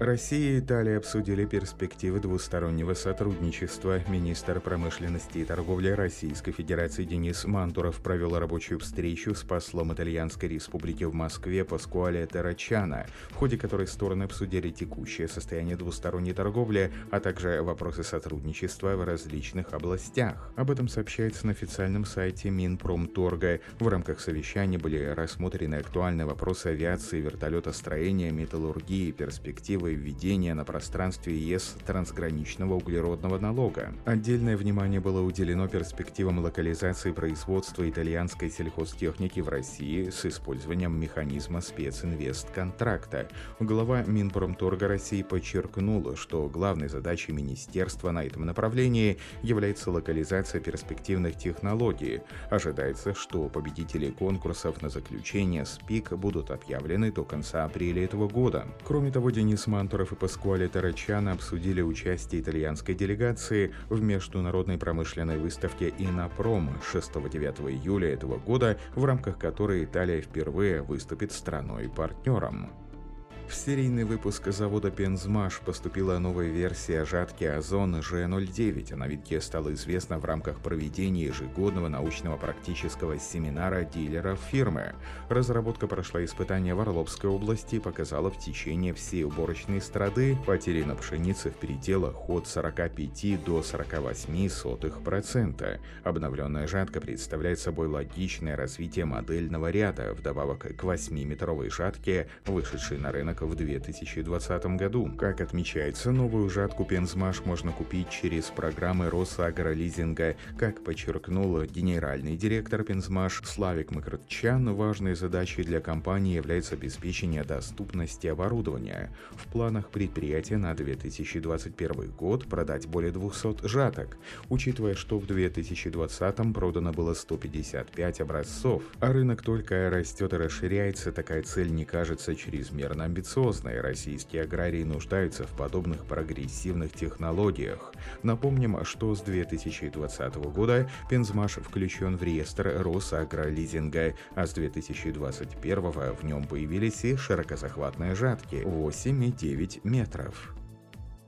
Россия и Италия обсудили перспективы двустороннего сотрудничества. Министр промышленности и торговли Российской Федерации Денис Мантуров провел рабочую встречу с послом Итальянской Республики в Москве Паскуале Террачана, в ходе которой стороны обсудили текущее состояние двусторонней торговли, а также вопросы сотрудничества в различных областях. Об этом сообщается на официальном сайте Минпромторга. В рамках совещания были рассмотрены актуальные вопросы авиации, вертолетостроения, металлургии, перспективы первое введение на пространстве ЕС трансграничного углеродного налога. Отдельное внимание было уделено перспективам локализации производства итальянской сельхозтехники в России с использованием механизма специнвест-контракта. Глава Минпромторга России подчеркнула, что главной задачей министерства на этом направлении является локализация перспективных технологий. Ожидается, что победители конкурсов на заключение СПИК будут объявлены до конца апреля этого года. Кроме того, Денис Мантуров и Паскуале Тарачана обсудили участие итальянской делегации в международной промышленной выставке «Инопром» 6-9 июля этого года, в рамках которой Италия впервые выступит страной-партнером. В серийный выпуск завода Пензмаш поступила новая версия жатки Озон G09. О новинке стало известно в рамках проведения ежегодного научного практического семинара дилеров фирмы. Разработка прошла испытания в Орловской области показала в течение всей уборочной страды потери на пшенице в пределах от 45 до 48 сотых процента. Обновленная жатка представляет собой логичное развитие модельного ряда, вдобавок к 8-метровой жатке, вышедшей на рынок в 2020 году. Как отмечается, новую жатку Пензмаш можно купить через программы Росагролизинга. Как подчеркнул генеральный директор Пензмаш Славик Макротчан, важной задачей для компании является обеспечение доступности оборудования. В планах предприятия на 2021 год продать более 200 жаток, учитывая, что в 2020 продано было 155 образцов, а рынок только растет и расширяется, такая цель не кажется чрезмерно амбициозной амбициозные российские аграрии нуждаются в подобных прогрессивных технологиях. Напомним, что с 2020 года Пензмаш включен в реестр Росагролизинга, а с 2021 в нем появились и широкозахватные жатки 8 и 9 метров.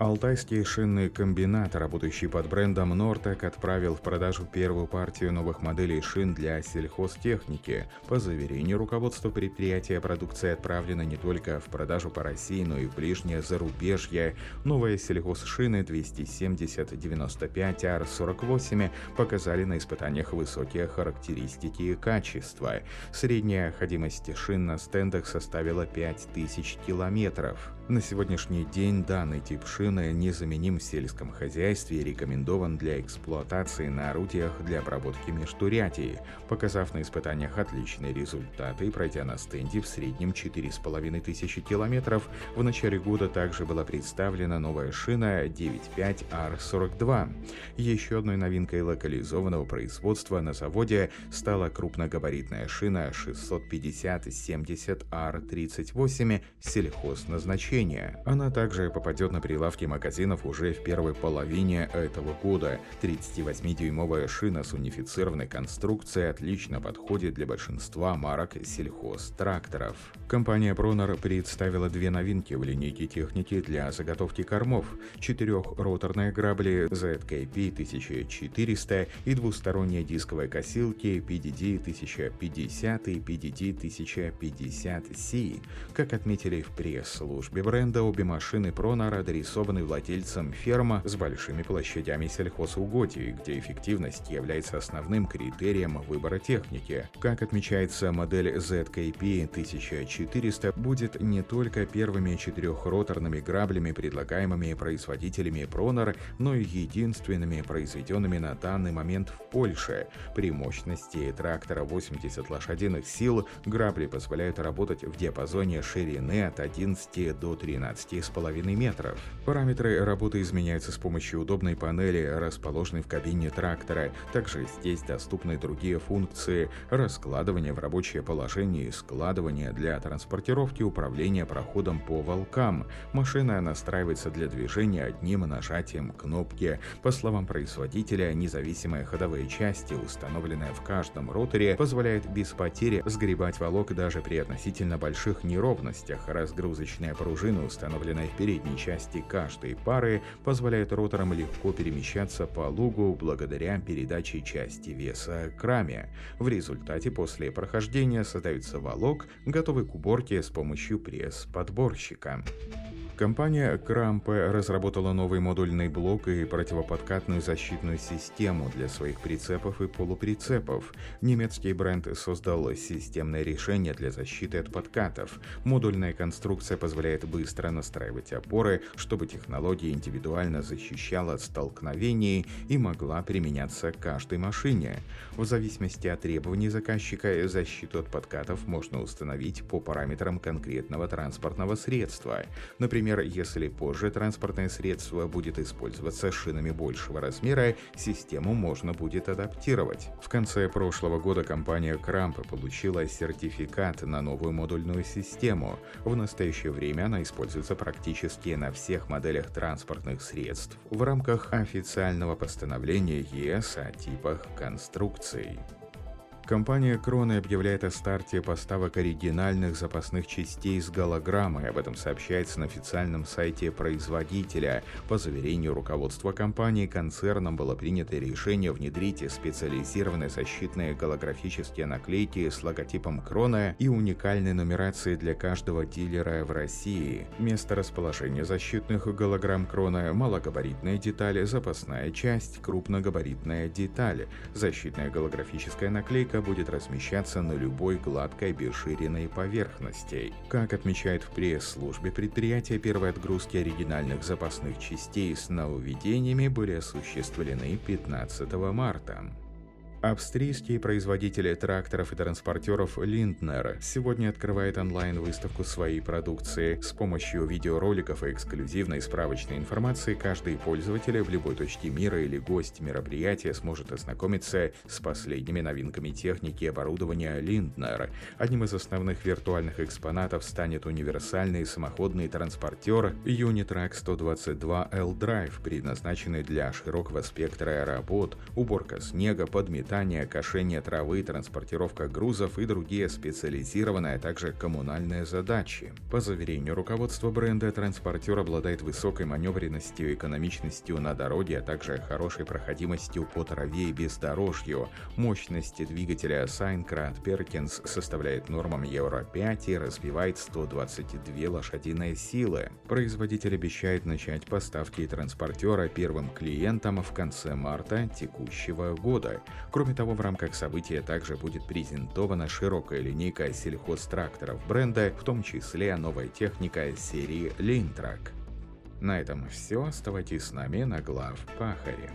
Алтайский шинный комбинат, работающий под брендом Нортек, отправил в продажу первую партию новых моделей шин для сельхозтехники. По заверению руководства предприятия, продукция отправлена не только в продажу по России, но и в ближнее зарубежье. Новые сельхозшины 270-95R48 показали на испытаниях высокие характеристики и качество. Средняя ходимость шин на стендах составила 5000 километров. На сегодняшний день данный тип шины незаменим в сельском хозяйстве и рекомендован для эксплуатации на орудиях для обработки межтурятий, показав на испытаниях отличные результаты и пройдя на стенде в среднем 4500 километров, в начале года также была представлена новая шина 95R42. Еще одной новинкой локализованного производства на заводе стала крупногабаритная шина 650-70R38 сельхозназначения обучения. Она также попадет на прилавки магазинов уже в первой половине этого года. 38-дюймовая шина с унифицированной конструкцией отлично подходит для большинства марок сельхозтракторов. Компания Bronner представила две новинки в линейке техники для заготовки кормов. Четырехроторные грабли ZKP 1400 и двусторонние дисковые косилки PDD 1050 и PDD 1050C. Как отметили в пресс-службе бренда обе машины Пронар адресованы владельцам ферма с большими площадями сельхозугодий, где эффективность является основным критерием выбора техники. Как отмечается, модель ZKP 1400 будет не только первыми четырехроторными граблями, предлагаемыми производителями Пронар, но и единственными произведенными на данный момент в Польше. При мощности трактора 80 лошадиных сил грабли позволяют работать в диапазоне ширины от 11 до до 13,5 метров. Параметры работы изменяются с помощью удобной панели, расположенной в кабине трактора. Также здесь доступны другие функции – раскладывание в рабочее положение и складывание для транспортировки управления проходом по волкам. Машина настраивается для движения одним нажатием кнопки. По словам производителя, независимые ходовые части, установленные в каждом роторе, позволяет без потери сгребать волок даже при относительно больших неровностях. Разгрузочная пружина, установленная в передней части каждой пары, позволяет роторам легко перемещаться по лугу благодаря передаче части веса к раме. В результате после прохождения создается волок, готовый к уборке с помощью пресс-подборщика. Компания Крампе разработала новый модульный блок и противоподкатную защитную систему для своих прицепов и полуприцепов. Немецкий бренд создал системное решение для защиты от подкатов. Модульная конструкция позволяет быстро настраивать опоры, чтобы технология индивидуально защищала от столкновений и могла применяться каждой машине. В зависимости от требований заказчика, защиту от подкатов можно установить по параметрам конкретного транспортного средства. Например, Например, если позже транспортное средство будет использоваться шинами большего размера, систему можно будет адаптировать. В конце прошлого года компания Крамп получила сертификат на новую модульную систему. В настоящее время она используется практически на всех моделях транспортных средств в рамках официального постановления ЕС о типах конструкций. Компания Кроны объявляет о старте поставок оригинальных запасных частей с голограммой. Об этом сообщается на официальном сайте производителя. По заверению руководства компании, концерном было принято решение внедрить специализированные защитные голографические наклейки с логотипом Крона и уникальной нумерацией для каждого дилера в России. Место расположения защитных голограмм Крона – малогабаритная деталь, запасная часть, крупногабаритная деталь. Защитная голографическая наклейка будет размещаться на любой гладкой бесширенной поверхности. Как отмечает в пресс-службе предприятия, первые отгрузки оригинальных запасных частей с нововведениями были осуществлены 15 марта. Австрийские производители тракторов и транспортеров Lindner сегодня открывает онлайн-выставку своей продукции. С помощью видеороликов и эксклюзивной справочной информации каждый пользователь в любой точке мира или гость мероприятия сможет ознакомиться с последними новинками техники и оборудования Lindner. Одним из основных виртуальных экспонатов станет универсальный самоходный транспортер Unitrack 122 L-Drive, предназначенный для широкого спектра работ, уборка снега, подметания питание, кошение травы, транспортировка грузов и другие специализированные, а также коммунальные задачи. По заверению руководства бренда, транспортер обладает высокой маневренностью экономичностью на дороге, а также хорошей проходимостью по траве и бездорожью. Мощность двигателя Сайнкрат Perkins составляет нормам Евро-5 и развивает 122 лошадиные силы. Производитель обещает начать поставки транспортера первым клиентам в конце марта текущего года. Кроме того, в рамках события также будет презентована широкая линейка сельхозтракторов бренда, в том числе новая техника серии Лейнтрак. На этом все. Оставайтесь с нами на глав Пахаре.